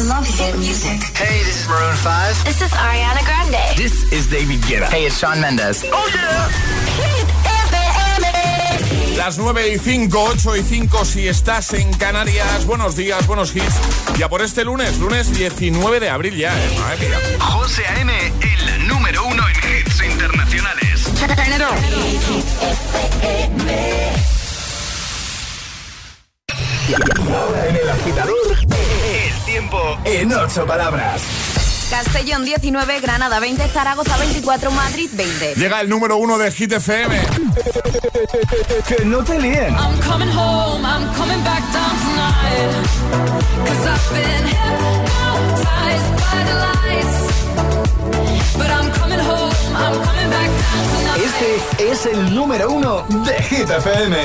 I love hit music. Hey, this is Maroon 5. This is Ariana Grande. This is David Guetta. Hey, it's Sean Mendes. Oh, yeah. Hit FM. Las 9 y 5, 8 y 5 si estás en Canarias. Buenos días, buenos hits. Ya por este lunes, lunes 19 de abril ya, ¿eh? Madre mía. José A.M., el número uno en hits internacionales. Ahora en el agitador, tiempo en ocho palabras. Castellón 19, Granada 20, Zaragoza 24, Madrid 20. Llega el número uno de Hit FM. Que no te líen. I'm coming home, I'm coming back down tonight. Cause I've been hypnotized by the lights. Este es el número uno de Hit FM.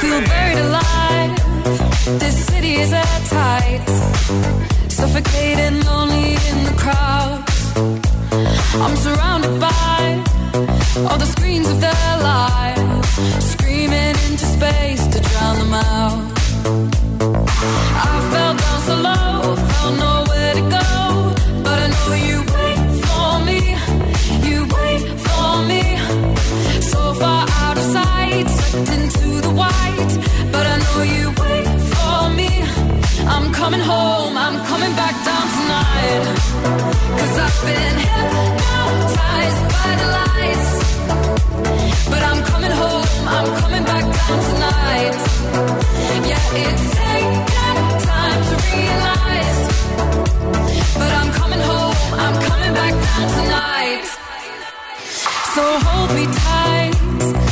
Feel buried alive. This city is at tight. Suffocating, lonely in the crowd. I'm surrounded by all the screens of their lives. Screaming into space to drown them out. I fell down so low, found nowhere to go. But I know you So hold me tight.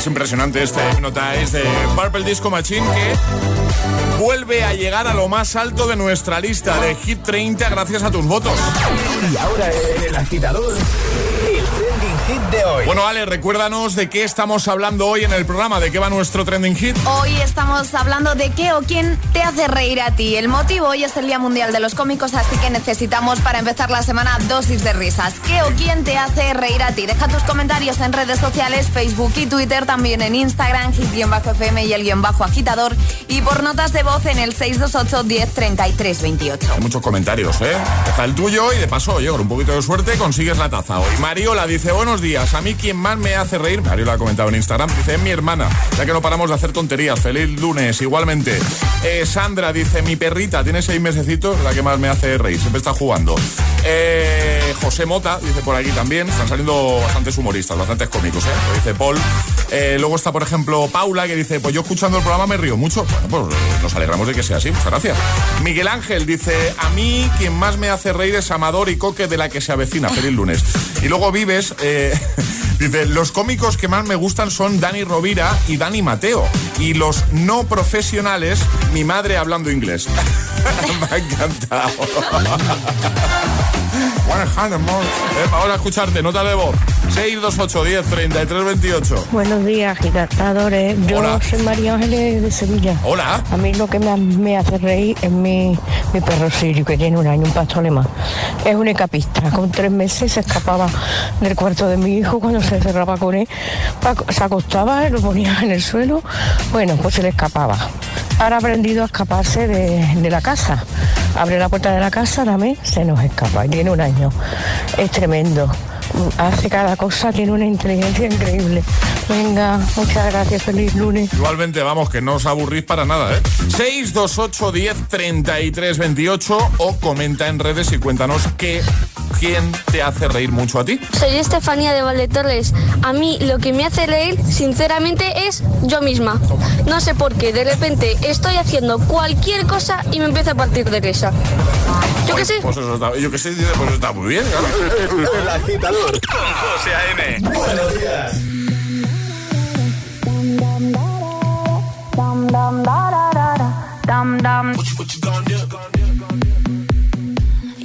Es impresionante este Hypnotize de Purple Disco Machine que vuelve a llegar a lo más alto de nuestra lista de Hit 30 gracias a tus votos. Y ahora el agitador, hit de hoy. Bueno, Ale, recuérdanos de qué estamos hablando hoy en el programa, de qué va nuestro trending hit. Hoy estamos hablando de qué o quién te hace reír a ti. El motivo hoy es el Día Mundial de los Cómicos, así que necesitamos para empezar la semana dosis de risas. ¿Qué o quién te hace reír a ti? Deja tus comentarios en redes sociales, Facebook y Twitter, también en Instagram, hit-fm y el guion bajo agitador. Y por notas de voz en el 628 10 33 28. Hay muchos comentarios, ¿eh? Deja el tuyo y de paso, oye, con un poquito de suerte consigues la taza hoy. Mariola dice, buenos días, a mí quien más me hace reír, Mariola ha comentado en Instagram, dice, es mi hermana, ya que no paramos de hacer tonterías. Feliz lunes, igualmente. Eh, Sandra dice, mi perrita tiene seis mesecitos, la que más me hace reír, siempre está jugando. Eh, José Mota dice por aquí también, están saliendo bastantes humoristas, bastantes cómicos, ¿eh? Lo dice Paul. Luego está, por ejemplo, Paula, que dice, pues yo escuchando el programa me río mucho. Bueno, pues nos alegramos de que sea así, muchas gracias. Miguel Ángel dice, a mí quien más me hace reír es Amador y Coque de la que se avecina. Feliz lunes. Y luego Vives, Yeah. Dice, los cómicos que más me gustan son Dani Rovira y Dani Mateo. Y los no profesionales, mi madre hablando inglés. me ha encantado. Amor. Eh, Ahora escucharte, nota de voz. 628 10 33 28. Buenos días, agitadores. Yo Hola. soy María Ángeles de Sevilla. Hola. A mí lo que me, me hace reír es mi, mi perro Sirio, que tiene un año, un pastor alemán. Es un ecapista. Con tres meses se escapaba del cuarto de mi hijo cuando se cerraba con él. Se acostaba, lo ponía en el suelo. Bueno, pues se le escapaba. Ahora ha aprendido a escaparse de, la casa. Abre la puerta de la casa, dame, se nos escapa. Tiene un año. Es tremendo. Hace cada cosa, tiene una inteligencia increíble. Venga, muchas gracias, feliz lunes. Igualmente, vamos, que no os aburrís para nada, ¿eh? 628 10 33 28 o comenta en redes y cuéntanos qué, quién te hace reír mucho a ti. Soy Estefanía de Valdetorres. A mí lo que me hace reír, sinceramente, es yo misma. No sé por qué, de repente estoy haciendo cualquier cosa y me empiezo a partir de risa. Yo qué sé. Pues eso está, yo qué sé, pues está muy bien, claro. El agitador Con José A.M. Buenos días.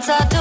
I do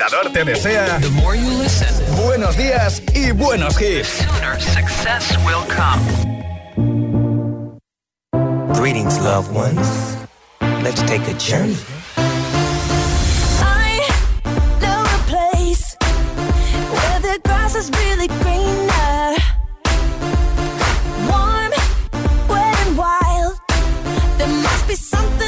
agitador te desea buenos días y buenos hits. Success will come. Greetings, loved ones. Let's take a journey. I know a place is really greener. Warm, wet and wild. There must be something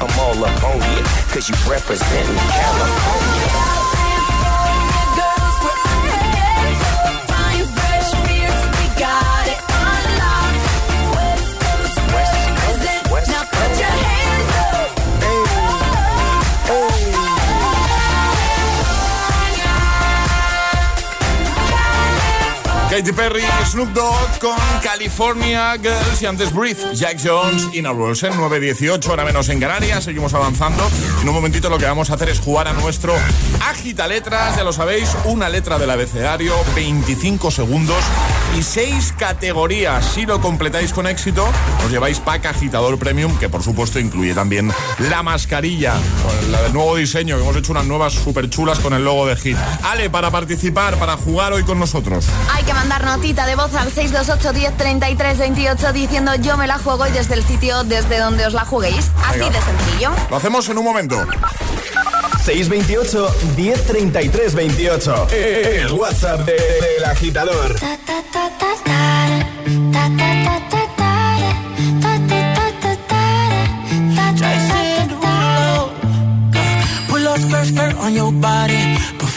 I'm all up on you, cause you representing California. Girls, we're unforgettable. Fine, fresh, fierce, we got it on lock. West Coast represent. West Now put your hands Katy Perry, Snoop Dogg con California Girls y antes Breathe, Jack Jones, Ina Wilson, 9.18, ahora menos en Canarias, seguimos avanzando. En un momentito lo que vamos a hacer es jugar a nuestro Agita Letras, ya lo sabéis, una letra del abecedario, 25 segundos y 6 categorías. Si lo completáis con éxito, os lleváis pack agitador premium, que por supuesto incluye también la mascarilla, con la del nuevo diseño, que hemos hecho unas nuevas super chulas con el logo de Hit. Ale, para participar, para jugar hoy con nosotros. Hay que mandar notita de voz al 628 10 33 28 diciendo yo me la juego y desde el sitio desde donde os la juguéis. Así Venga. de sencillo. Lo hacemos en un momento. 628 1033 28. El WhatsApp de- del agitador. Jason Derulo. Pull up skirt, skirt on your body.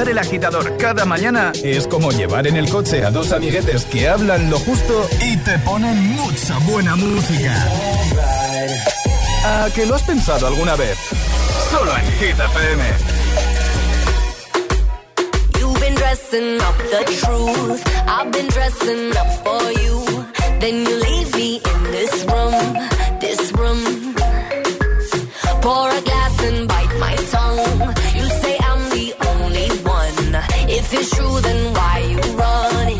Escuchar el agitador cada mañana es como llevar en el coche a dos amiguetes que hablan lo justo y te ponen mucha buena música. ¿A que lo has pensado alguna vez? Solo en Hit FM. You've been dressing up the truth. I've been dressing up for you. Then you leave me in this room, this room. Pour a glass and bite my tongue. If it's true, then why you run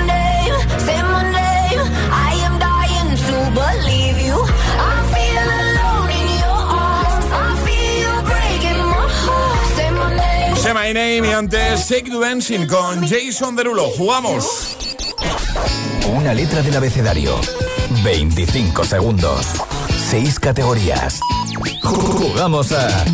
My Name y antes Shake the Dancing con Jason Derulo. Jugamos. Una letra del abecedario. 25 segundos. 6 categorías. Jugamos a.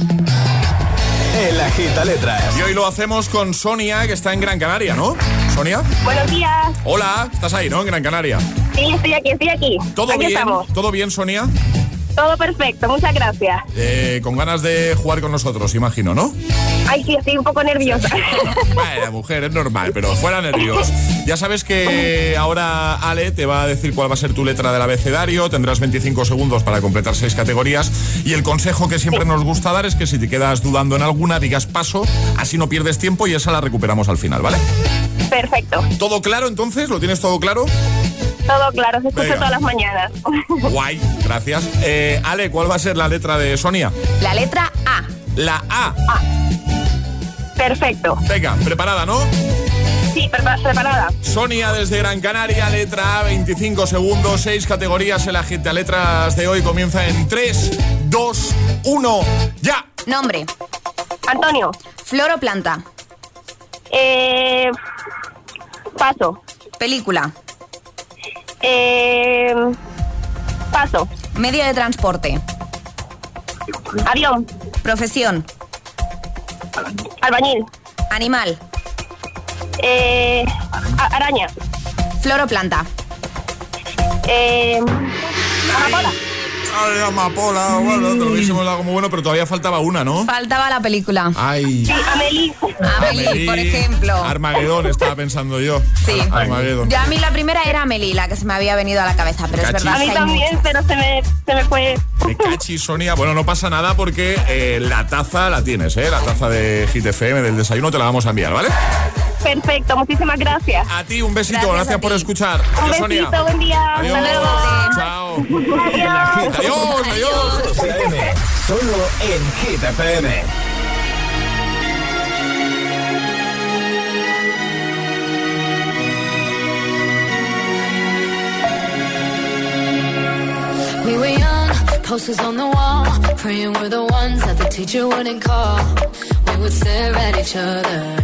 El agita letras. Y hoy lo hacemos con Sonia, que está en Gran Canaria, ¿no? Sonia. Buenos días. Hola, estás ahí, ¿no? En Gran Canaria. Sí, estoy aquí, estoy aquí. ¿Todo aquí bien? estamos. ¿Todo bien, Sonia? Todo perfecto, muchas gracias. Eh, con ganas de jugar con nosotros, imagino, ¿no? Ay, sí, estoy un poco nerviosa. Vaya, mujer, es normal, pero fuera nervios. Ya sabes que ahora Ale te va a decir cuál va a ser tu letra del abecedario, tendrás 25 segundos para completar seis categorías y el consejo que siempre nos gusta dar es que si te quedas dudando en alguna, digas paso, así no pierdes tiempo y esa la recuperamos al final, ¿vale? Perfecto. ¿Todo claro entonces? ¿Lo tienes todo claro? Todo claro, se escucha Venga. todas las mañanas. Guay, gracias. Eh, Ale, ¿cuál va a ser la letra de Sonia? La letra A. La A. Perfecto. Venga, preparada, ¿no? Sí, prepa- preparada. Sonia desde Gran Canaria, letra A, 25 segundos, 6 categorías. El agente a letras de hoy comienza en 3, 2, 1, ya. Nombre. Antonio. Flor o planta. Eh, paso. Película. Eh, paso. Medio de transporte. Avión. Profesión. Albañil. Animal. Eh, araña. Flor o planta. Eh, amapola. Ay, amapola, bueno, te lo hubiésemos dado como bueno, pero todavía faltaba una, ¿no? Faltaba la película. Ay. Sí, Amelie. Amelie, por ejemplo. Armagedón, estaba pensando yo. Sí. Armagedón. Ya a mí la primera era Amelie, la que se me había venido a la cabeza, pero es verdad A mí también, muchas. pero se me, se me fue. Me cachi, Sonia. Bueno, no pasa nada porque eh, la taza la tienes, ¿eh? La taza de Hit FM del desayuno te la vamos a enviar, ¿vale? Perfecto, muchísimas gracias. A ti un besito, Gracias por escuchar. Un Adiós, Sonia. besito, buen día. Adiós. Hasta luego. Chao. Adiós. Adiós, adiós. José Solo en Hit FM. We were young, posters on the wall, praying we're the ones that the teacher wouldn't call. We would stare at each other,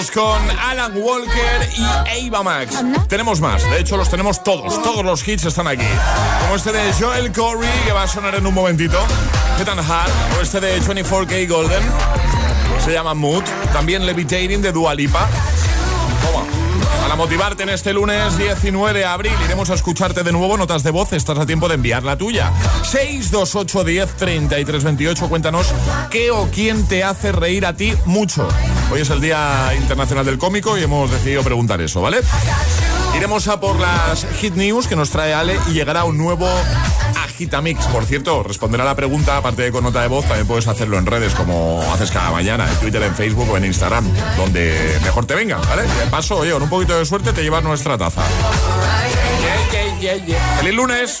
parte 2 con Alan Walker y Ava Max. Tenemos más, de hecho los tenemos todos, todos los hits están aquí. Como este de Joel Corey, que va a sonar en un momentito. Get and Hard, o este de 24K Golden, se llama Mood. También Levitating de Dua Lipa. Toma. Para motivarte en este lunes 19 de abril, iremos a escucharte de nuevo. Notas de voz, estás a tiempo de enviar la tuya. 628 10 33 28. Cuéntanos qué o quién te hace reír a ti mucho. Hoy es el Día Internacional del Cómico y hemos decidido preguntar eso, ¿vale? Iremos a por las Hit News que nos trae Ale y llegará un nuevo Agitamix. Por cierto, responderá la pregunta, aparte de con nota de voz, también puedes hacerlo en redes como haces cada mañana, en Twitter, en Facebook o en Instagram, donde mejor te venga, ¿vale? De paso, oye, con un poquito de suerte te llevas nuestra taza. Yeah, yeah, yeah, yeah. ¡Feliz lunes!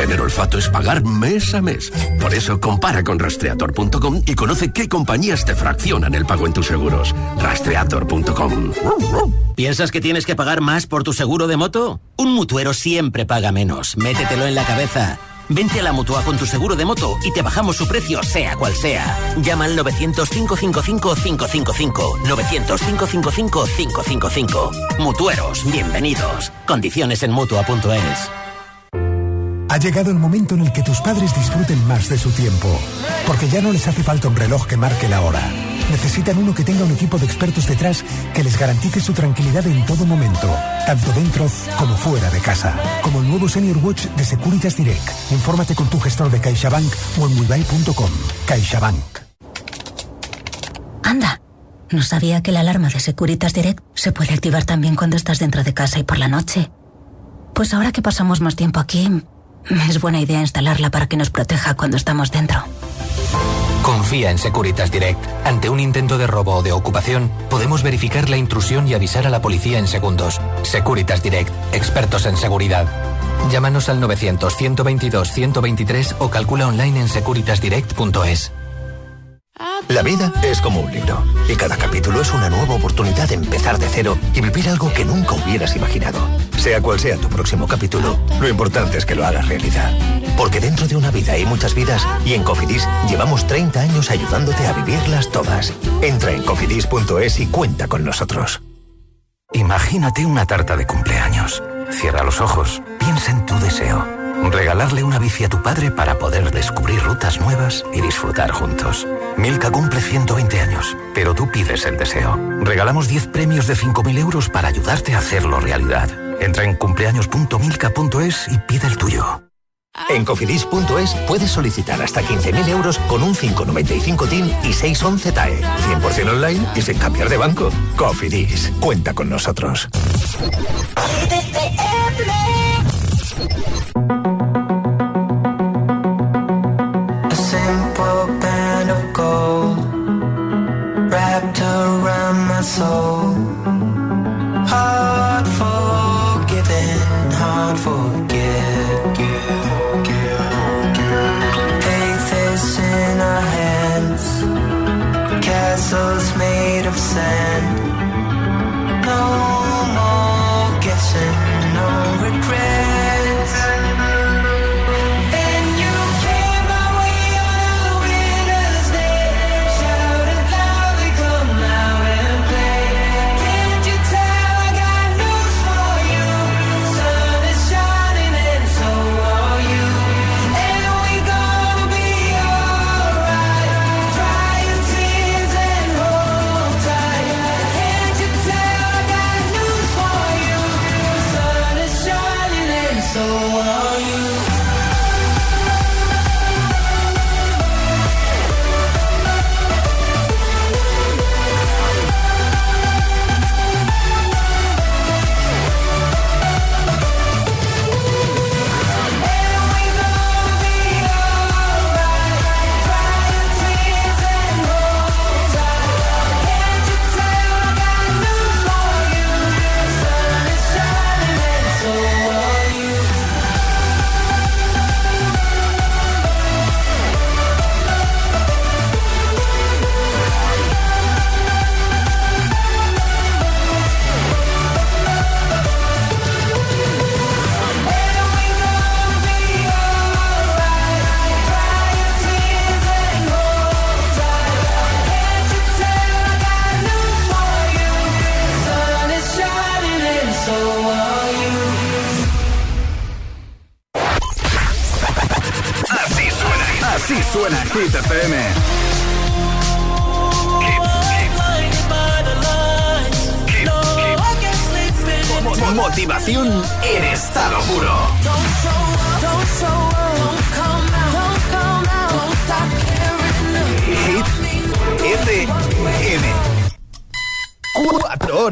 Tener olfato es pagar mes a mes. Por eso compara con rastreator.com y conoce qué compañías te fraccionan el pago en tus seguros. Rastreator.com. ¿Piensas que tienes que pagar más por tu seguro de moto? Un mutuero siempre paga menos. Métetelo en la cabeza. Vente a la Mutua con tu seguro de moto y te bajamos su precio, sea cual sea. Llama al 900-555-555. 900-555-555. Mutueros, bienvenidos. Condiciones en Mutua.es. Ha llegado el momento en el que tus padres disfruten más de su tiempo, porque ya no les hace falta un reloj que marque la hora. Necesitan uno que tenga un equipo de expertos detrás que les garantice su tranquilidad en todo momento, tanto dentro como fuera de casa. Como el nuevo Senior Watch de Securitas Direct. Infórmate con tu gestor de CaixaBank o en wibuy.com. CaixaBank. Anda, no sabía que la alarma de Securitas Direct se puede activar también cuando estás dentro de casa y por la noche. Pues ahora que pasamos más tiempo aquí, es buena idea instalarla para que nos proteja cuando estamos dentro. Confía en Securitas Direct. Ante un intento de robo o de ocupación, podemos verificar la intrusión y avisar a la policía en segundos. Securitas Direct, expertos en seguridad. Llámanos al 900-122-123 o calcula online en securitasdirect.es. La vida es como un libro y cada capítulo es una nueva oportunidad de empezar de cero y vivir algo que nunca hubieras imaginado. Sea cual sea tu próximo capítulo, lo importante es que lo hagas realidad. Porque dentro de una vida hay muchas vidas y en Cofidis llevamos 30 años ayudándote a vivirlas todas. Entra en cofidis.es y cuenta con nosotros. Imagínate una tarta de cumpleaños. Cierra los ojos, piensa en tu deseo. Regalarle una bici a tu padre para poder descubrir rutas nuevas y disfrutar juntos. Milka cumple 120 años, pero tú pides el deseo. Regalamos 10 premios de 5.000 euros para ayudarte a hacerlo realidad. Entra en cumpleaños.milka.es y pide el tuyo. En cofidis.es puedes solicitar hasta 15.000 euros con un 595 TIN y 611 TAE. 100% online y sin cambiar de banco. Cofidis, cuenta con nosotros. Soul.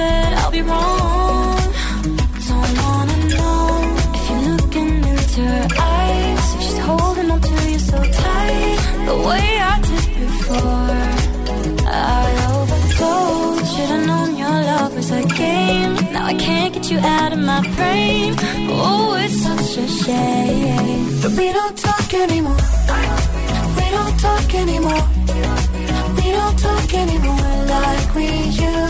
That I'll be wrong. Don't wanna know if you're looking into her eyes. If she's holding on to you so tight, the way I did before. I overdosed. Should've known your love was a game. Now I can't get you out of my brain. Oh, it's such a shame. But we don't talk anymore. We don't talk anymore. We don't talk anymore like we used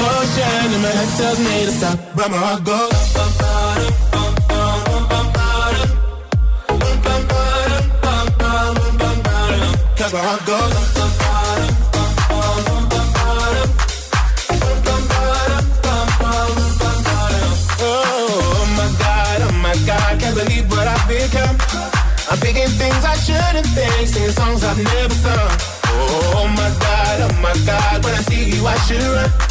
motion. head tells me to stop, but my heart goes. Cause my heart goes. Oh my God, oh my God, can't believe what I've become. I'm thinking things I shouldn't think, singing songs I've never sung. Oh my God, oh my God, when I see you I should run.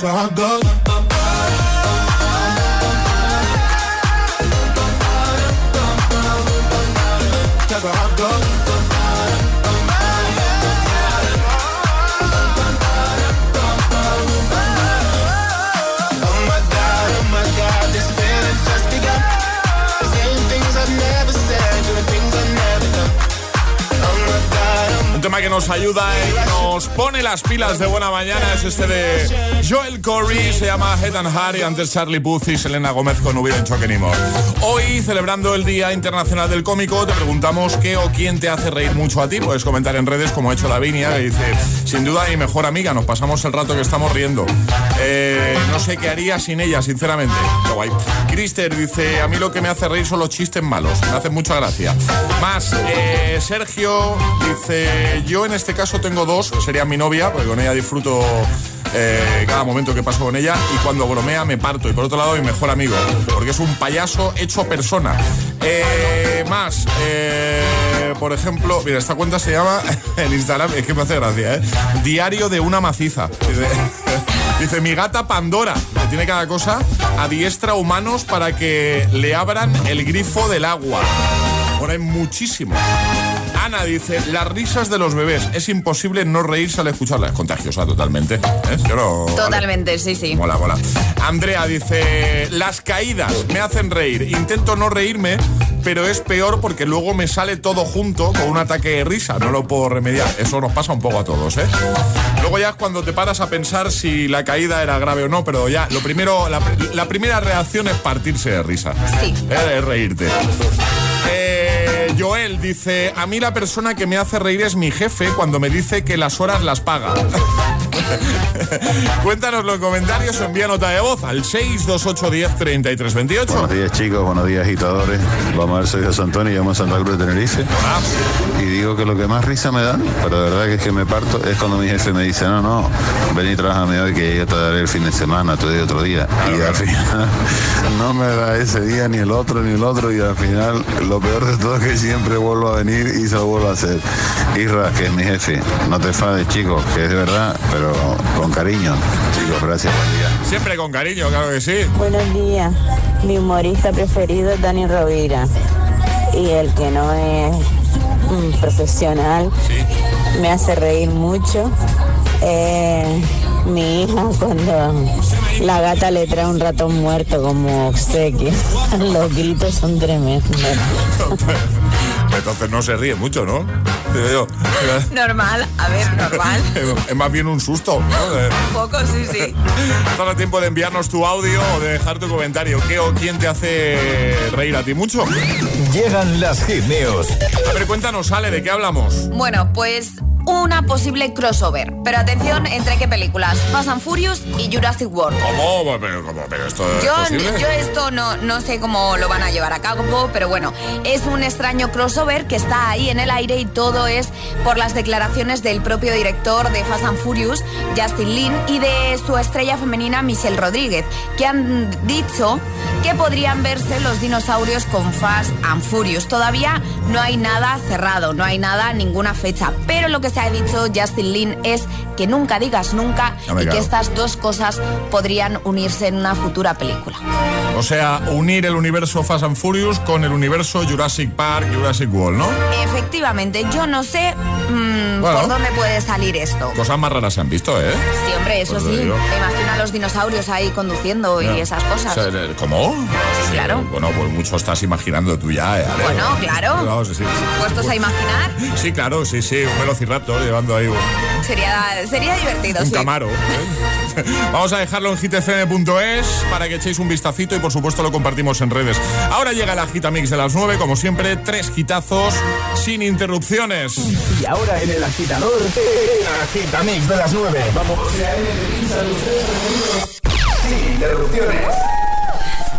can't. Cause my heart que nos ayuda y nos pone las pilas de buena mañana es este de Joel Corey, se llama Head and Heart y antes Charlie Puth y Selena Gómez con Hubiera hecho que ni more. Hoy, celebrando el Día Internacional del Cómico, te preguntamos qué o quién te hace reír mucho a ti. Puedes comentar en redes como ha hecho Lavinia, que dice, sin duda mi mejor amiga, nos pasamos el rato que estamos riendo. Eh, no sé qué haría sin ella, sinceramente. Qué guay. Crister dice, a mí lo que me hace reír son los chistes malos, me hacen mucha gracia. Más, eh, Sergio dice, yo en este caso tengo dos, sería mi novia, porque con ella disfruto eh, cada momento que paso con ella y cuando bromea me parto. Y por otro lado, mi mejor amigo, porque es un payaso hecho persona. Más, eh, por ejemplo, mira, esta cuenta se llama en Instagram, es que me hace gracia, ¿eh? Diario de una maciza. Dice, mi gata Pandora, que tiene cada cosa, adiestra humanos para que le abran el grifo del agua. Bueno, hay muchísimo. Ana dice, las risas de los bebés. Es imposible no reírse al escucharla. Es contagiosa totalmente. ¿eh? Yo no- Totalmente, sí, sí. Mola, mola. Andrea dice, las caídas me hacen reír. Intento no reírme, pero es peor porque luego me sale todo junto con un ataque de risa. No lo puedo remediar. Eso nos pasa un poco a todos, ¿eh? Luego ya es cuando te paras a pensar si la caída era grave o no, pero ya lo primero, la, la primera reacción es partirse de risa. Sí. Es reírte. Eh, Joel dice, a mí la persona que me hace reír es mi jefe cuando me dice que las horas las paga. Cuéntanoslo en comentarios o envía nota de voz al 628103328. Buenos días chicos, buenos días agitadores. Vamos a ver, soy José Antonio, llamo a Santa Cruz de Tenerife. Y digo que lo que más risa me da, pero de verdad que es que me parto, es cuando mi jefe me dice, no, no, ven y trabajame hoy que yo te daré el fin de semana, te doy otro día. Y al final no me da ese día ni el otro ni el otro y al final lo peor de todo es que siempre vuelvo a venir y se lo vuelvo a hacer. Isra, que es mi jefe, no te enfades chicos, que es de verdad, pero con cariño. Chicos, gracias, buen día. Siempre con cariño, claro que sí. Buenos días. Mi humorista preferido es Dani Rovira. Y el que no es mm, profesional me hace reír mucho. Eh, mi hija cuando la gata le trae un ratón muerto como obsequio. Los gritos son tremendos. Entonces no se ríe mucho, ¿no? Digo yo. Normal, a ver, normal. Es más bien un susto, ¿no? De- Un poco, sí, sí. Estás a tiempo de enviarnos tu audio o de dejar tu comentario. ¿Qué o quién te hace reír a ti mucho? Llegan las hit news. A ver, cuéntanos, Ale, ¿de qué hablamos? Bueno, pues una posible crossover. Pero atención, ¿entre qué películas? Fast and Furious y Jurassic World. ¿Cómo? Pero, ¿cómo? ¿Pero esto es Yo, posible? yo esto no, no sé cómo lo van a llevar a cabo, pero bueno, es un extraño crossover que está ahí en el aire y todo es por las declaraciones del propio director de Fast and Furious, Justin Lin, y de su estrella femenina Michelle Rodríguez, que han dicho que podrían verse los dinosaurios con Fast and Furious. Todavía no hay nada cerrado, no hay nada, ninguna fecha, pero lo que se ha dicho Justin Lin es que nunca digas nunca Hombre, y que estas dos cosas podrían unirse en una futura película. O sea, unir el universo Fast and Furious con el universo Jurassic Park, Jurassic World, ¿no? Efectivamente, yo no sé mm, Bueno. por dónde puede salir esto. Cosas más raras se han visto, ¿eh? Sí, hombre, eso Pues lo sí. imaginas a los dinosaurios ahí conduciendo y esas cosas. O sea, eh, ¿Cómo? Claro. Bueno, pues mucho estás imaginando tú ya, ¿eh? Bueno, claro. No, sí, sí. Puestos a imaginar, Sí, claro, sí, sí, un velociraptor llevando ahí un, sería, sería divertido, un sí. camaro. ¿eh? Vamos a dejarlo en hitfm.es para que echéis un vistacito y por supuesto lo compartimos en redes. Ahora llega la Gitamix de las 9, como siempre, tres hitazos sin interrupciones. Y ahora en el agitador, el agitamix de las 9. Vamos. Sin interrupciones.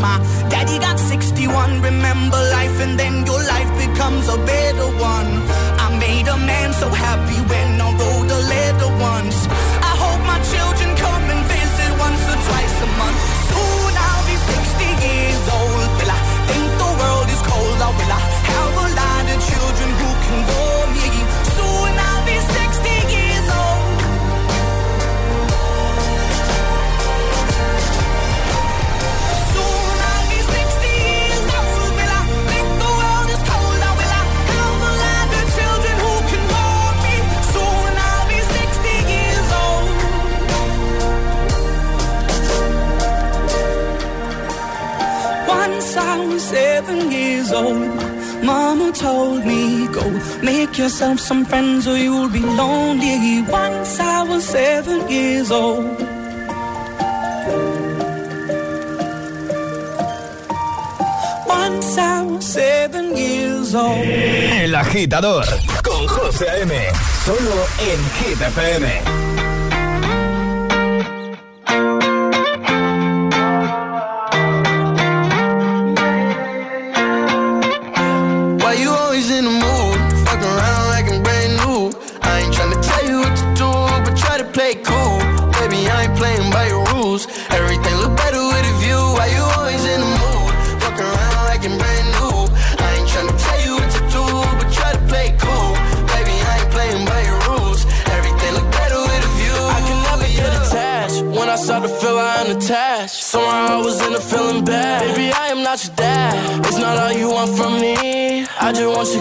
My daddy got 61. Remember life, and then your life becomes a better one. I made a man so happy when I wrote a letter once. I hope my children make yourself some friends or you'll be lonely. Once I was seven years old. Once I was seven years old. El agitador con José A.M. Solo en Hit als je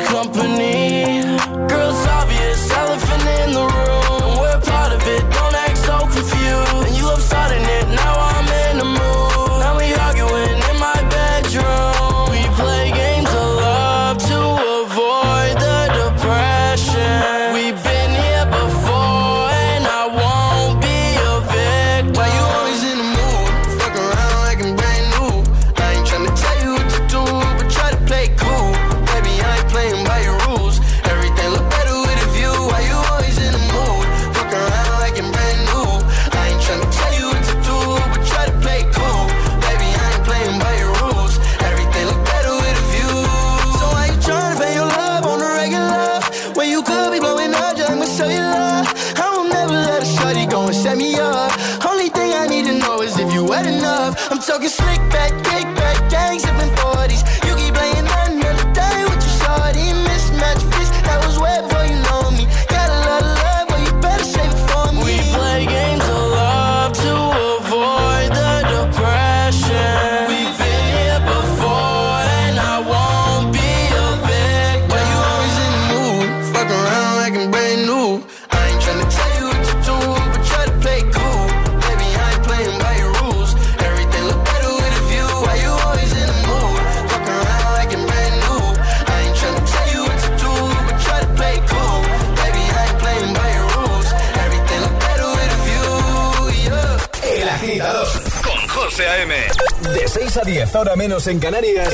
menos en Canarias,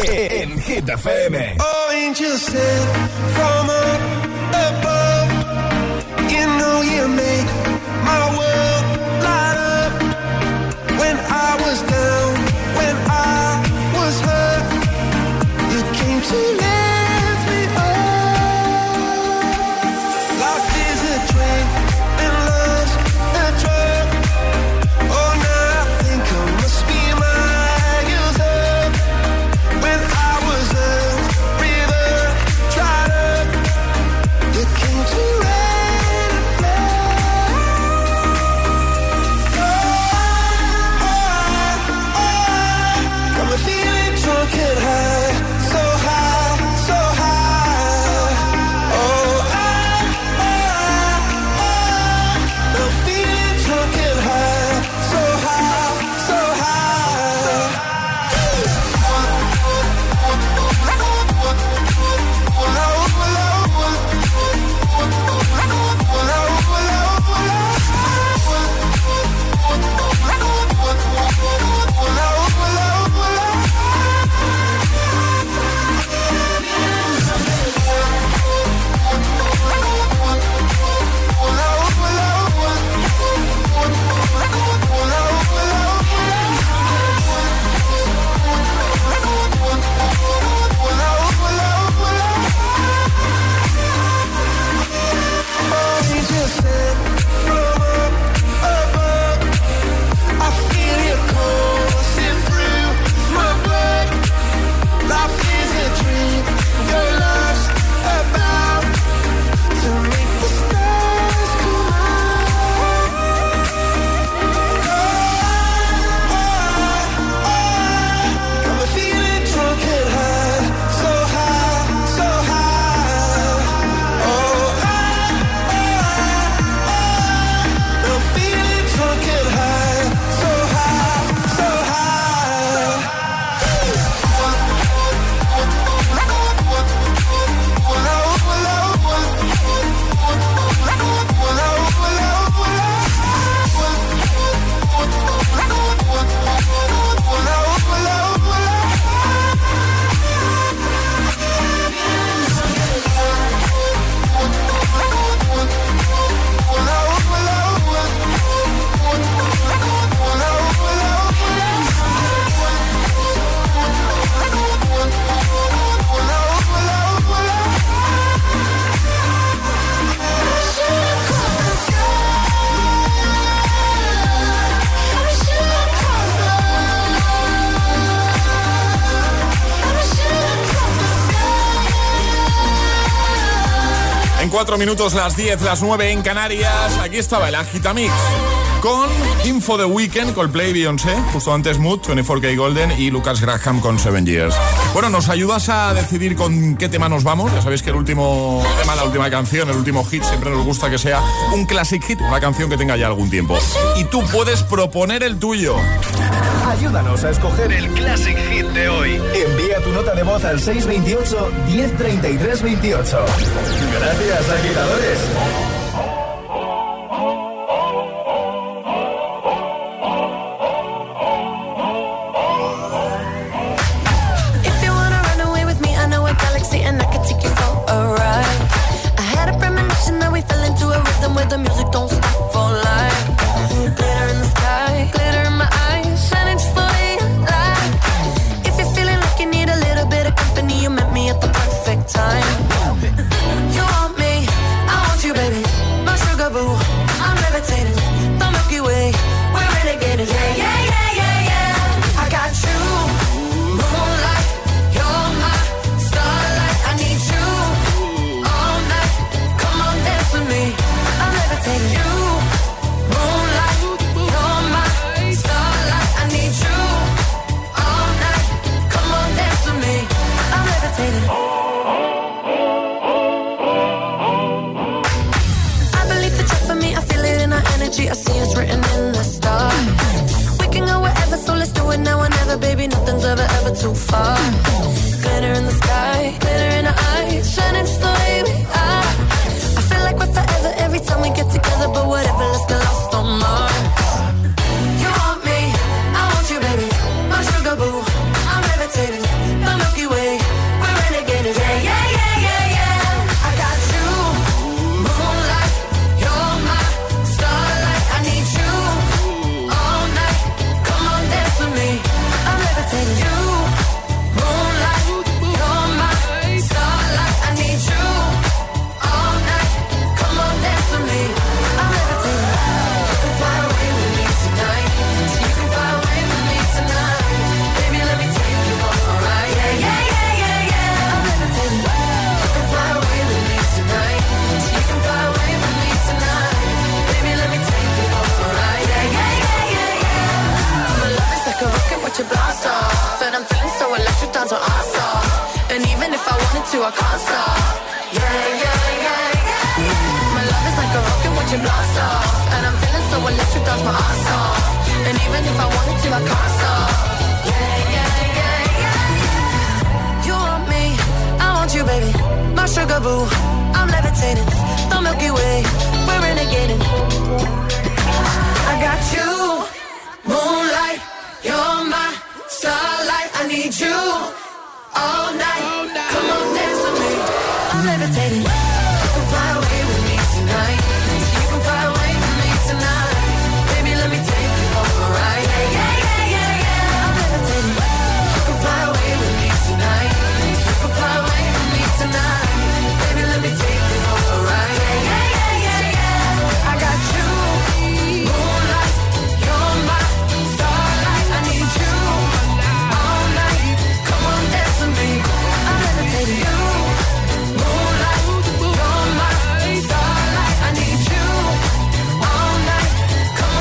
4 minutos, las 10, las 9 en Canarias. Aquí estaba el Agitamix con Info The Weekend, Coldplay, Beyoncé, justo antes Mood, 24K Golden y Lucas Graham con Seven Years. Bueno, nos ayudas a decidir con qué tema nos vamos. Ya sabéis que el último tema, la última canción, el último hit, siempre nos gusta que sea un classic hit, una canción que tenga ya algún tiempo. Y tú puedes proponer el tuyo. Ayúdanos a escoger el Classic Hit de hoy. Envía tu nota de voz al 628 1033 28. Gracias, agitadores. And I can take you for a ride. I had a premonition that we fell into a rhythm where the music don't all night.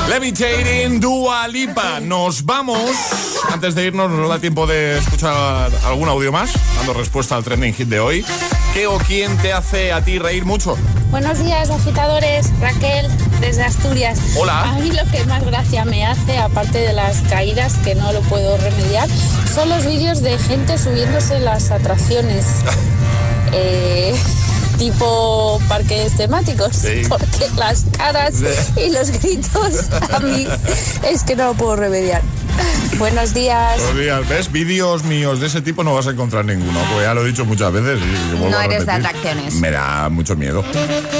Levitating Dua Lipa. Nos vamos. Antes de irnos, nos da tiempo de escuchar algún audio más, dando respuesta al trending hit de hoy. ¿Qué o quién te hace a ti reír mucho? Buenos días, agitadores. Raquel, desde Asturias. Hola. A mí lo que más gracia me hace, aparte de las caídas, que no lo puedo remediar, son los vídeos de gente subiéndose las atracciones. Eh, tipo parques temáticos. Sí. Porque las caras y los gritos a mí es que no lo puedo remediar. Buenos días. Buenos días. ¿Ves? Vídeos míos de ese tipo no vas a encontrar ninguno, porque ya lo he dicho muchas veces. y No a eres de atracciones. Me da mucho miedo.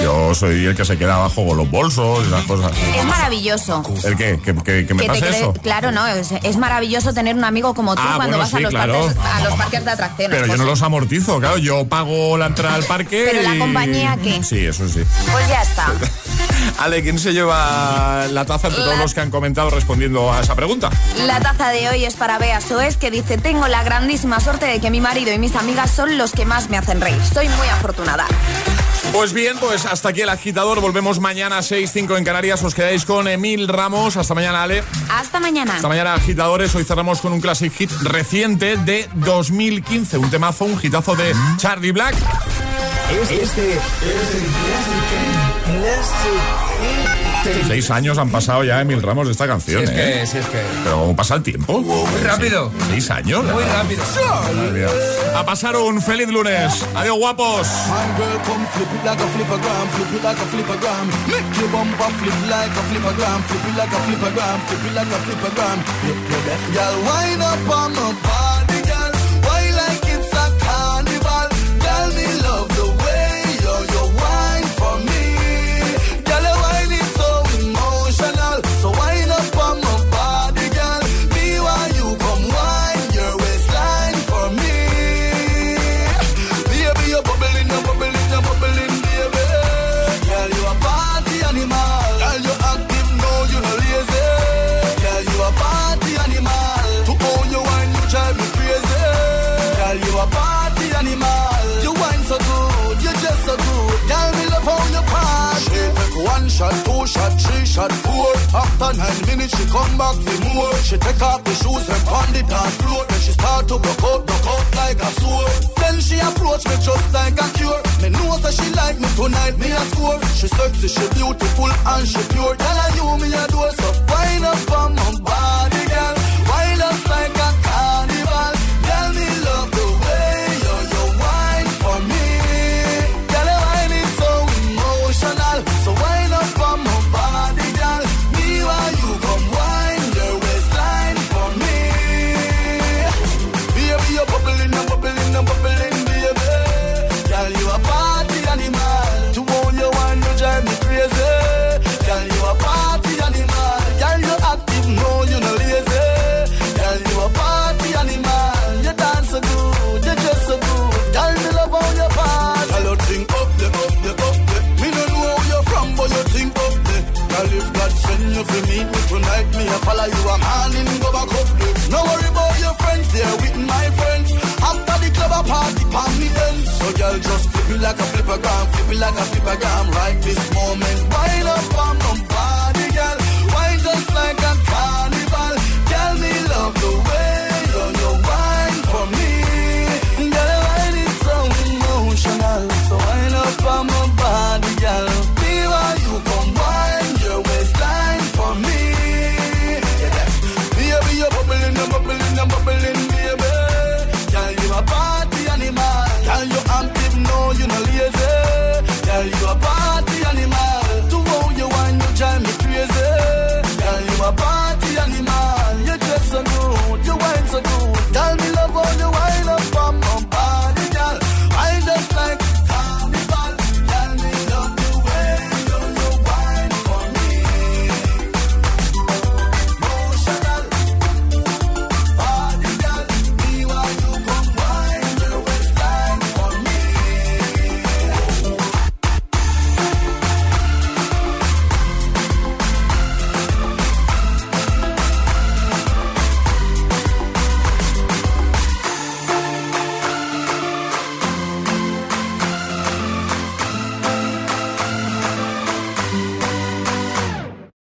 Yo soy el que se queda abajo con los bolsos y esas cosas. Es maravilloso. ¿El qué? ¿Que, que- que me pase cree- eso? Claro, no, es, es maravilloso tener un amigo como tú Ah, cuando bueno, vas a, sí, los claro. parques, a los parques de atracciones. Pero yo Pues- no los amortizo, claro. Yo pago la entrada al parque. Pero la compañía que. Sí, eso sí. Pues ya está. Ale, ¿quién se lleva la taza entre todos los que han comentado respondiendo a esa pregunta? La taza de hoy es para Bea Soes, que dice: Tengo la grandísima suerte de que mi marido y mis amigas son los que más me hacen reír. Soy muy afortunada. Pues bien, pues hasta aquí el agitador. Volvemos mañana a 6, 5 en Canarias. Os quedáis con Emil Ramos. Hasta mañana, Ale. Hasta mañana. Hasta mañana, agitadores. Hoy cerramos con un classic hit reciente de 2015. Un temazo, un hitazo de Charlie Black. Este. Seis años han pasado ya, Emil Ramos, de esta canción. ¿eh? Pero ¿cómo pasa el tiempo? Muy rápido. Seis años. Muy rápido. A pasar un feliz lunes. Adiós, guapos. shot three, shot four. After nine minutes, she come back with more. She take off the shoes and on the dance floor. Then she start to broke out, broke out like a sword. Then she approach me just like a cure. Me know that she like me tonight, me a score. She sexy, she beautiful and she pure. Tell her you me a do so fine up on my body, girl. Wild like flip it like a flipper, damn right this moment. Wind up, I'm